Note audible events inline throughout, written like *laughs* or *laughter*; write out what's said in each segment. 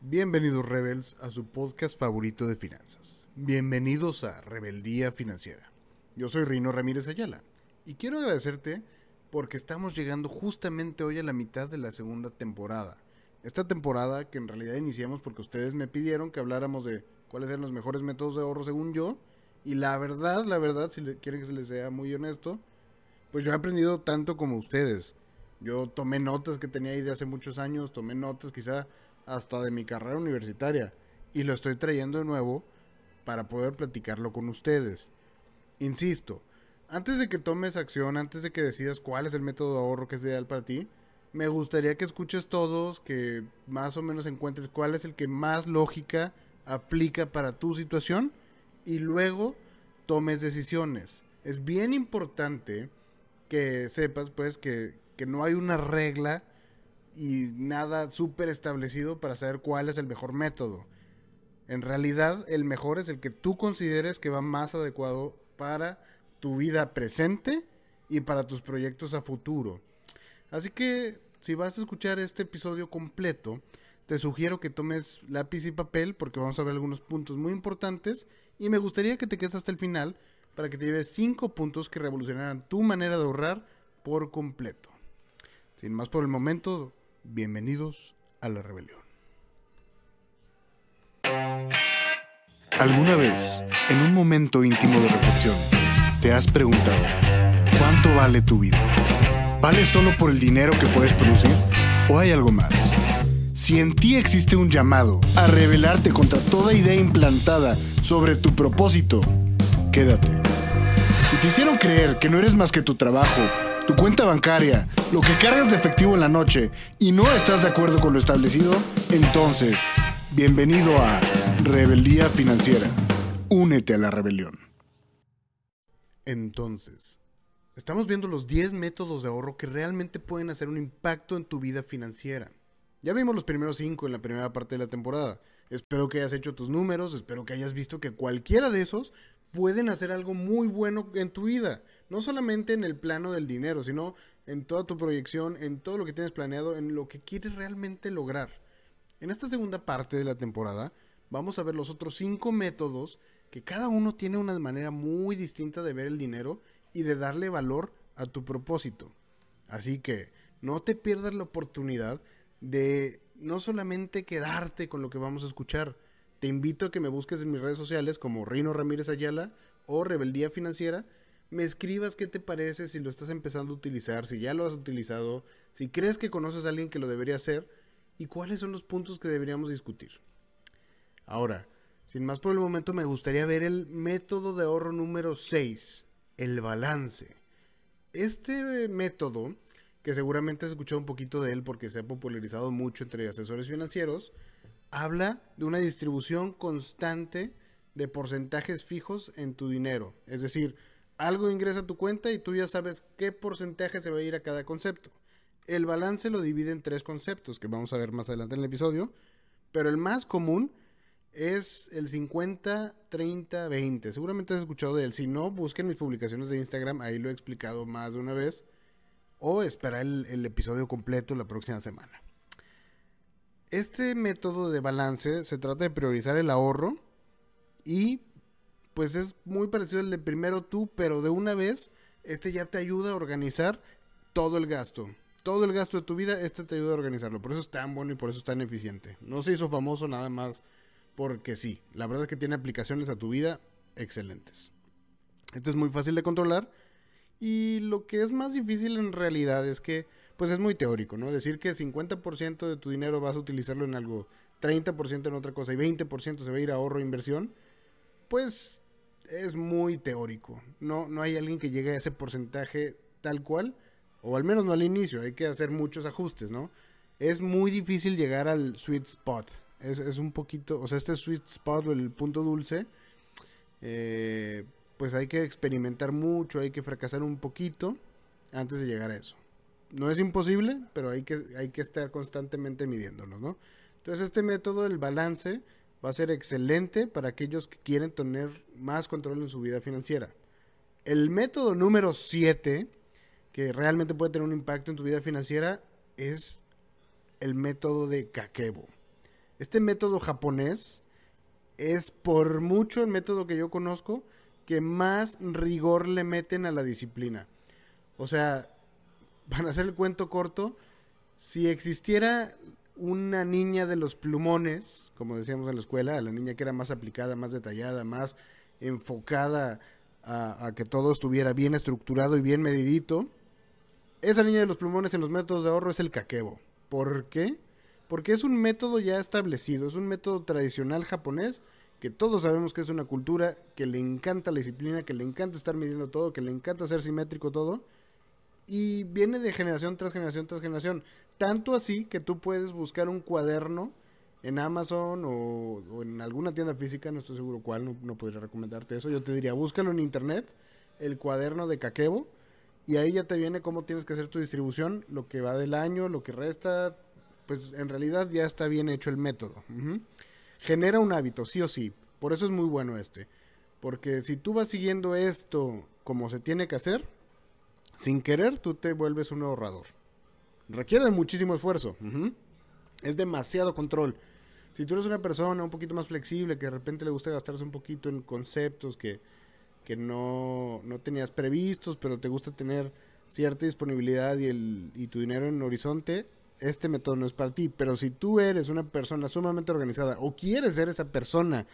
Bienvenidos Rebels a su podcast favorito de finanzas. Bienvenidos a Rebeldía Financiera. Yo soy Rino Ramírez Ayala y quiero agradecerte porque estamos llegando justamente hoy a la mitad de la segunda temporada. Esta temporada que en realidad iniciamos porque ustedes me pidieron que habláramos de cuáles eran los mejores métodos de ahorro según yo. Y la verdad, la verdad, si quieren que se les sea muy honesto, pues yo he aprendido tanto como ustedes. Yo tomé notas que tenía ahí de hace muchos años, tomé notas quizá hasta de mi carrera universitaria y lo estoy trayendo de nuevo para poder platicarlo con ustedes. Insisto, antes de que tomes acción, antes de que decidas cuál es el método de ahorro que es ideal para ti, me gustaría que escuches todos, que más o menos encuentres cuál es el que más lógica aplica para tu situación y luego tomes decisiones. Es bien importante que sepas pues que, que no hay una regla y nada súper establecido para saber cuál es el mejor método. En realidad, el mejor es el que tú consideres que va más adecuado para tu vida presente y para tus proyectos a futuro. Así que, si vas a escuchar este episodio completo, te sugiero que tomes lápiz y papel porque vamos a ver algunos puntos muy importantes y me gustaría que te quedes hasta el final para que te lleves 5 puntos que revolucionarán tu manera de ahorrar por completo. Sin más por el momento, Bienvenidos a la rebelión. ¿Alguna vez, en un momento íntimo de reflexión, te has preguntado, ¿cuánto vale tu vida? ¿Vale solo por el dinero que puedes producir? ¿O hay algo más? Si en ti existe un llamado a rebelarte contra toda idea implantada sobre tu propósito, quédate. Si te hicieron creer que no eres más que tu trabajo, tu cuenta bancaria, lo que cargas de efectivo en la noche y no estás de acuerdo con lo establecido, entonces, bienvenido a Rebeldía Financiera. Únete a la rebelión. Entonces, estamos viendo los 10 métodos de ahorro que realmente pueden hacer un impacto en tu vida financiera. Ya vimos los primeros 5 en la primera parte de la temporada. Espero que hayas hecho tus números, espero que hayas visto que cualquiera de esos pueden hacer algo muy bueno en tu vida no solamente en el plano del dinero, sino en toda tu proyección, en todo lo que tienes planeado, en lo que quieres realmente lograr. En esta segunda parte de la temporada vamos a ver los otros cinco métodos que cada uno tiene una manera muy distinta de ver el dinero y de darle valor a tu propósito. Así que no te pierdas la oportunidad de no solamente quedarte con lo que vamos a escuchar. Te invito a que me busques en mis redes sociales como Rino Ramírez Ayala o Rebeldía Financiera me escribas qué te parece si lo estás empezando a utilizar, si ya lo has utilizado, si crees que conoces a alguien que lo debería hacer y cuáles son los puntos que deberíamos discutir. Ahora, sin más por el momento, me gustaría ver el método de ahorro número 6, el balance. Este método, que seguramente has escuchado un poquito de él porque se ha popularizado mucho entre asesores financieros, habla de una distribución constante de porcentajes fijos en tu dinero. Es decir, algo ingresa a tu cuenta y tú ya sabes qué porcentaje se va a ir a cada concepto. El balance lo divide en tres conceptos que vamos a ver más adelante en el episodio, pero el más común es el 50, 30, 20. Seguramente has escuchado de él. Si no, busquen mis publicaciones de Instagram, ahí lo he explicado más de una vez. O espera el, el episodio completo la próxima semana. Este método de balance se trata de priorizar el ahorro y pues es muy parecido al de primero tú, pero de una vez, este ya te ayuda a organizar todo el gasto. Todo el gasto de tu vida, este te ayuda a organizarlo. Por eso es tan bueno y por eso es tan eficiente. No se hizo famoso nada más porque sí. La verdad es que tiene aplicaciones a tu vida excelentes. Este es muy fácil de controlar. Y lo que es más difícil en realidad es que, pues es muy teórico, ¿no? Decir que 50% de tu dinero vas a utilizarlo en algo, 30% en otra cosa y 20% se va a ir a ahorro e inversión, pues es muy teórico. No, no hay alguien que llegue a ese porcentaje tal cual, o al menos no al inicio, hay que hacer muchos ajustes, ¿no? Es muy difícil llegar al sweet spot. Es, un poquito, o sea, este sweet spot el punto dulce, eh, pues hay que experimentar mucho, hay que fracasar un poquito antes de llegar a eso. No es imposible, pero hay que, hay que estar constantemente midiéndolo, ¿no? Entonces este método, el balance, va a ser excelente para aquellos que quieren tener más control en su vida financiera. El método número 7, que realmente puede tener un impacto en tu vida financiera, es el método de Kakebo. Este método japonés es por mucho el método que yo conozco que más rigor le meten a la disciplina. O sea, *laughs* para hacer el cuento corto, si existiera una niña de los plumones, como decíamos en la escuela, la niña que era más aplicada, más detallada, más enfocada a, que todo estuviera bien estructurado y bien medidito, esa niña de los plumones en los métodos de ahorro es el caquebo. ¿Por qué? Porque es un método ya establecido, es un método tradicional japonés que todos sabemos que es una cultura que le encanta la disciplina, que le encanta estar midiendo todo, que le encanta ser simétrico todo. Y viene de generación tras generación tras generación. Tanto así que tú puedes buscar un cuaderno en Amazon o, en alguna tienda física, no estoy seguro cuál, no, podría recomendarte eso. Yo te diría, búscalo en internet, el cuaderno de Kakebo, y ahí ya te viene cómo tienes que hacer tu distribución, lo que va del año, lo que resta, pues en realidad ya está bien hecho el método genera un hábito, sí o sí. Por eso es muy bueno este. Porque si tú vas siguiendo esto como se tiene que hacer, sin querer tú te vuelves un ahorrador. Requiere muchísimo esfuerzo. Es demasiado control. Si tú eres una persona un poquito más flexible, que de repente le gusta gastarse un poquito en conceptos que, que no, no tenías previstos, pero te gusta tener cierta disponibilidad y, el, y tu dinero en horizonte, este método no es para ti. Pero si tú eres una persona sumamente organizada o quieres ser esa persona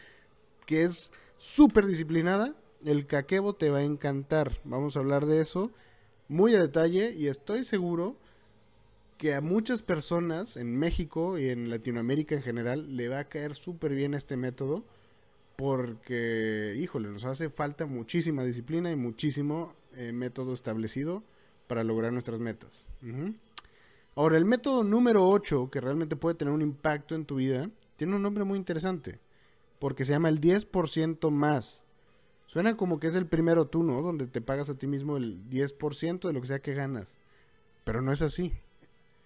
que es súper disciplinada, el caquebo te va a encantar. Vamos a hablar de eso muy a detalle y estoy seguro que a muchas personas en México y en Latinoamérica en general le va a caer súper bien este método porque, híjole, nos hace falta muchísima disciplina y muchísimo eh, método establecido para lograr nuestras metas. Ahora, el método número 8, que realmente puede tener un impacto en tu vida, tiene un nombre muy interesante, porque se llama el 10% más. Suena como que es el primero tú, ¿no? Donde te pagas a ti mismo el 10% de lo que sea que ganas. Pero no es así.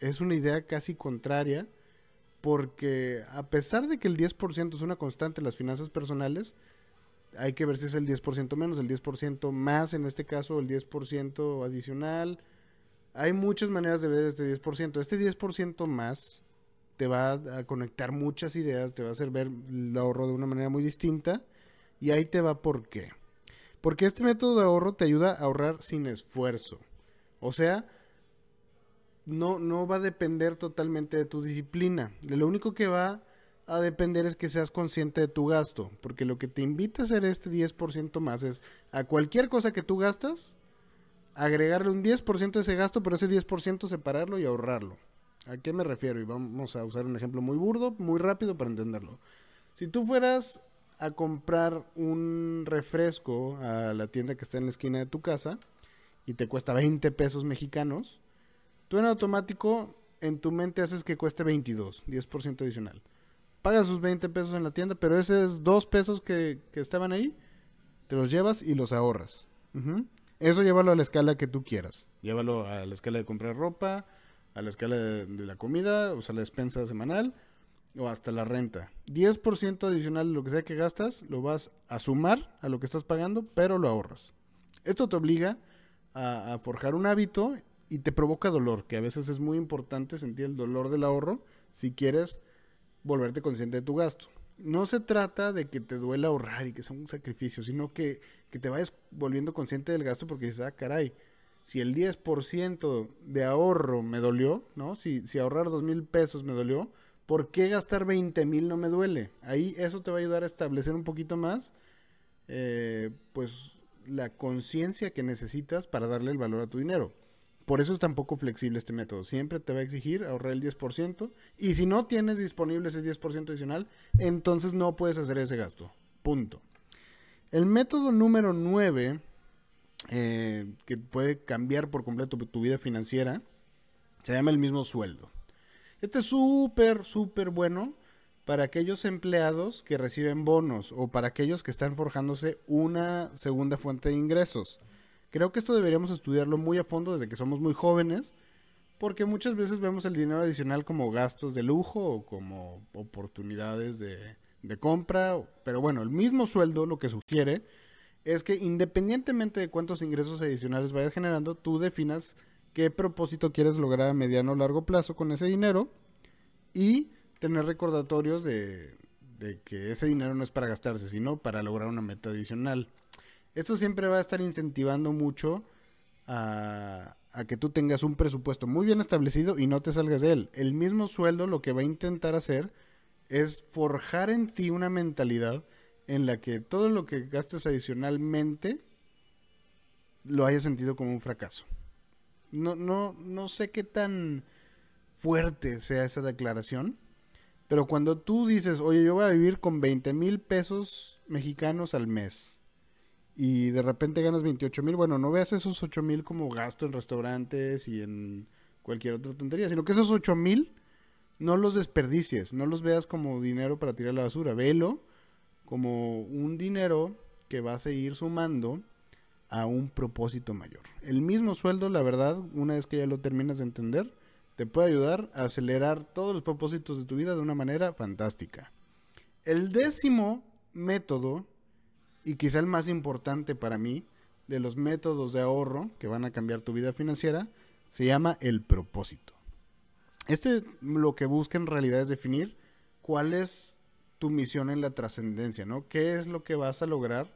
Es una idea casi contraria, porque a pesar de que el 10% es una constante en las finanzas personales, hay que ver si es el 10% menos, el 10% más en este caso, el 10% adicional hay muchas maneras de ver este 10%. Este 10% más te va a conectar muchas ideas, te va a hacer ver el ahorro de una manera muy distinta. Y ahí te va por qué. Porque este método de ahorro te ayuda a ahorrar sin esfuerzo. O sea, no, no va a depender totalmente de tu disciplina. lo único que va a depender es que seas consciente de tu gasto. Porque lo que te invita a hacer este 10% más es a cualquier cosa que tú gastas, agregarle un 10% de ese gasto, pero ese 10% separarlo y ahorrarlo. ¿A qué me refiero? Y vamos a usar un ejemplo muy burdo, muy rápido para entenderlo. Si tú fueras a comprar un refresco a la tienda que está en la esquina de tu casa y te cuesta 20 pesos mexicanos, tú en automático en tu mente haces que cueste 22, 10% adicional. Pagas sus 20 pesos en la tienda, pero esos 2 pesos que, estaban ahí, te los llevas y los ahorras. Eso llévalo a la escala que tú quieras. Llévalo a la escala de comprar ropa, a la escala de, la comida, o sea, la despensa semanal, o hasta la renta. 10% adicional de lo que sea que gastas, lo vas a sumar a lo que estás pagando, pero lo ahorras. Esto te obliga a, forjar un hábito y te provoca dolor, que a veces es muy importante sentir el dolor del ahorro si quieres volverte consciente de tu gasto no se trata de que te duela ahorrar y que sea un sacrificio, sino que, te vayas volviendo consciente del gasto porque dices, ah, caray, si el 10% de ahorro me dolió, ¿no? Si, si ahorrar dos mil pesos me dolió, ¿por qué gastar 20 mil no me duele? Ahí eso te va a ayudar a establecer un poquito más, eh, pues, la conciencia que necesitas para darle el valor a tu dinero. Por eso es tan poco flexible este método. Siempre te va a exigir ahorrar el 10%. Y si no tienes disponible ese 10% adicional, entonces no puedes hacer ese gasto. Punto. El método número 9, eh, que puede cambiar por completo tu vida financiera, se llama el mismo sueldo. Este es súper, súper bueno para aquellos empleados que reciben bonos o para aquellos que están forjándose una segunda fuente de ingresos. Creo que esto deberíamos estudiarlo muy a fondo desde que somos muy jóvenes, porque muchas veces vemos el dinero adicional como gastos de lujo o como oportunidades de, compra, pero bueno, el mismo sueldo lo que sugiere es que independientemente de cuántos ingresos adicionales vayas generando, tú definas qué propósito quieres lograr a mediano o largo plazo con ese dinero y tener recordatorios de, que ese dinero no es para gastarse, sino para lograr una meta adicional. Esto siempre va a estar incentivando mucho a, a, que tú tengas un presupuesto muy bien establecido y no te salgas de él. El mismo sueldo lo que va a intentar hacer es forjar en ti una mentalidad en la que todo lo que gastes adicionalmente lo hayas sentido como un fracaso. No, no, no sé qué tan fuerte sea esa declaración, pero cuando tú dices, oye, yo voy a vivir con 20 mil pesos mexicanos al mes y de repente ganas 28 mil, bueno, no veas esos 8 mil como gasto en restaurantes y en cualquier otra tontería, sino que esos 8 mil no los desperdicies, no los veas como dinero para tirar la basura, velo como un dinero que va a seguir sumando a un propósito mayor. El mismo sueldo, la verdad, una vez que ya lo terminas de entender, te puede ayudar a acelerar todos los propósitos de tu vida de una manera fantástica. El décimo método, y quizá el más importante para mí, de los métodos de ahorro que van a cambiar tu vida financiera, se llama el propósito. Este lo que busca en realidad es definir cuál es tu misión en la trascendencia, ¿no? ¿Qué es lo que vas a lograr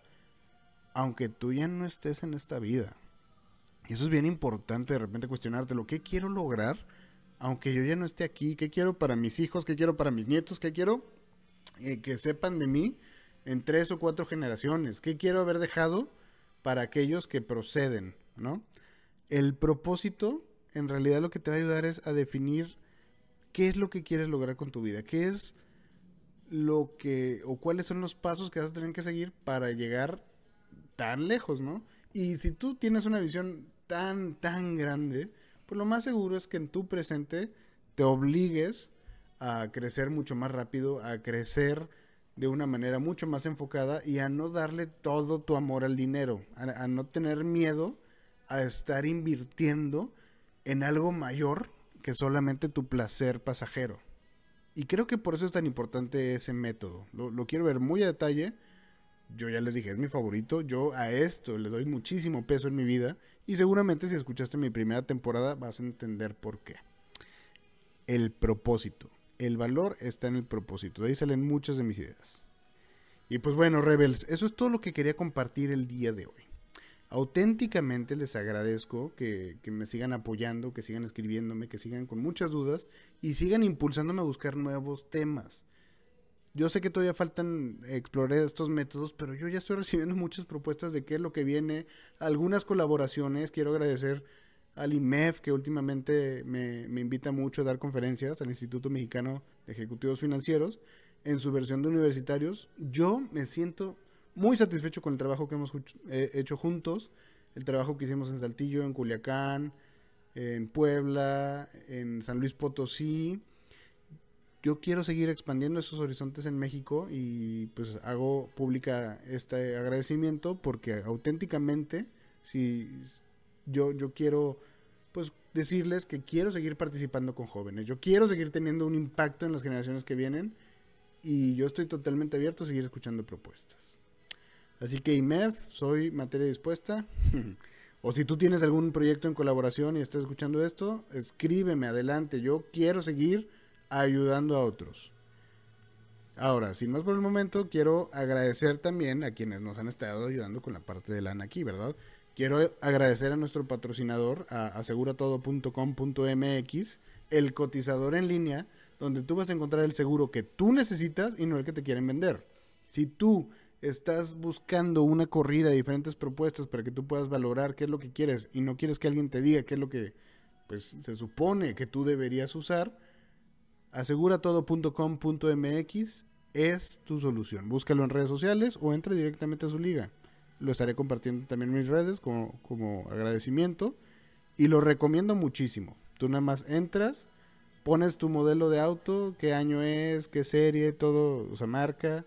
aunque tú ya no estés en esta vida? Y eso es bien importante de repente cuestionarte lo que quiero lograr aunque yo ya no esté aquí, qué quiero para mis hijos, qué quiero para mis nietos, qué quiero eh, que sepan de mí en tres o cuatro generaciones, qué quiero haber dejado para aquellos que proceden, ¿no? El propósito en realidad lo que te va a ayudar es a definir qué es lo que quieres lograr con tu vida, qué es lo que o cuáles son los pasos que vas a tener que seguir para llegar tan lejos, ¿no? Y si tú tienes una visión tan, tan grande, pues lo más seguro es que en tu presente te obligues a crecer mucho más rápido, a crecer de una manera mucho más enfocada y a no darle todo tu amor al dinero, a, no tener miedo a estar invirtiendo en algo mayor que solamente tu placer pasajero. Y creo que por eso es tan importante ese método. Lo, lo, quiero ver muy a detalle. Yo ya les dije, es mi favorito. Yo a esto le doy muchísimo peso en mi vida y seguramente si escuchaste mi primera temporada vas a entender por qué. El propósito. El valor está en el propósito. De ahí salen muchas de mis ideas. Y pues bueno, Rebels, eso es todo lo que quería compartir el día de hoy. Auténticamente les agradezco que, que, me sigan apoyando, que sigan escribiéndome, que sigan con muchas dudas y sigan impulsándome a buscar nuevos temas. Yo sé que todavía faltan explorar estos métodos, pero yo ya estoy *laughs* recibiendo muchas propuestas de qué es lo que viene, algunas colaboraciones. Quiero agradecer al IMEF, que últimamente me, me invita mucho a dar conferencias al Instituto Mexicano de Ejecutivos Financieros en su versión de universitarios. Yo me siento muy satisfecho con el trabajo que hemos hecho juntos, el trabajo que hicimos en Saltillo, en Culiacán, en Puebla, en San Luis Potosí yo quiero seguir expandiendo esos horizontes en México y pues hago pública este agradecimiento porque auténticamente si yo yo quiero pues decirles que quiero seguir participando con jóvenes, yo quiero seguir teniendo un impacto en las generaciones que vienen y yo estoy totalmente abierto a seguir escuchando propuestas. Así que IMEF, soy materia dispuesta. *laughs* o si tú tienes algún proyecto en colaboración y estás escuchando esto, escríbeme adelante, yo quiero seguir ayudando a otros. Ahora, sin más por el momento, quiero agradecer también a quienes nos han estado ayudando con la parte de lana aquí, ¿verdad? Quiero agradecer a nuestro patrocinador, a aseguratodo.com.mx, el cotizador en línea, donde tú vas a encontrar el seguro que tú necesitas y no el que te quieren vender. Si tú estás buscando una corrida de diferentes propuestas para que tú puedas valorar qué es lo que quieres y no quieres que alguien te diga qué es lo que pues se supone que tú deberías usar, aseguratodo.com.mx es tu solución. Búscalo en redes sociales o entra directamente a su liga. Lo estaré compartiendo también en mis redes como, como agradecimiento y lo recomiendo muchísimo. Tú nada más entras, pones tu modelo de auto, qué año es, qué serie, todo, o sea, marca,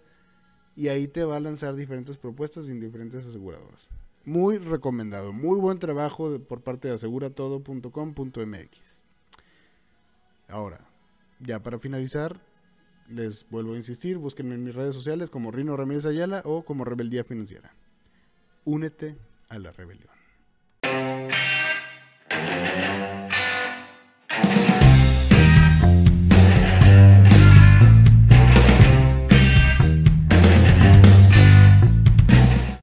y ahí te va a lanzar diferentes propuestas en diferentes aseguradoras. Muy recomendado, muy buen trabajo por parte de aseguratodo.com.mx. Ahora, ya para finalizar, les vuelvo a insistir, búsquenme en mis redes sociales como Rino Ramírez Ayala o como Rebeldía Financiera. Únete a la rebelión.